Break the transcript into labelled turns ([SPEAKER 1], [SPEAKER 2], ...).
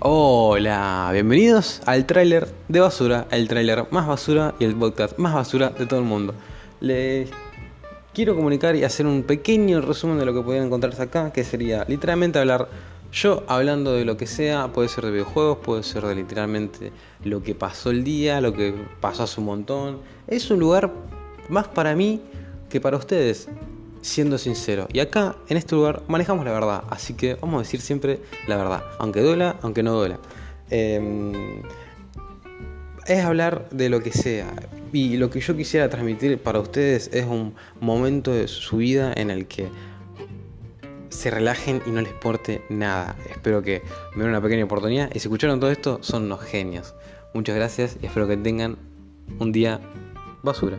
[SPEAKER 1] Hola, bienvenidos al tráiler de basura, el tráiler más basura y el podcast más basura de todo el mundo. Les quiero comunicar y hacer un pequeño resumen de lo que pueden encontrarse acá, que sería literalmente hablar yo hablando de lo que sea, puede ser de videojuegos, puede ser de literalmente lo que pasó el día, lo que pasó hace un montón. Es un lugar más para mí que para ustedes siendo sincero. Y acá, en este lugar, manejamos la verdad. Así que vamos a decir siempre la verdad. Aunque duela, aunque no duela. Em, es hablar de lo que sea. Y lo que yo quisiera transmitir para ustedes es un momento de su vida en el que se relajen y no les importe nada. Espero que me den una pequeña oportunidad. Y si escucharon todo esto, son unos genios. Muchas gracias y espero que tengan un día basura.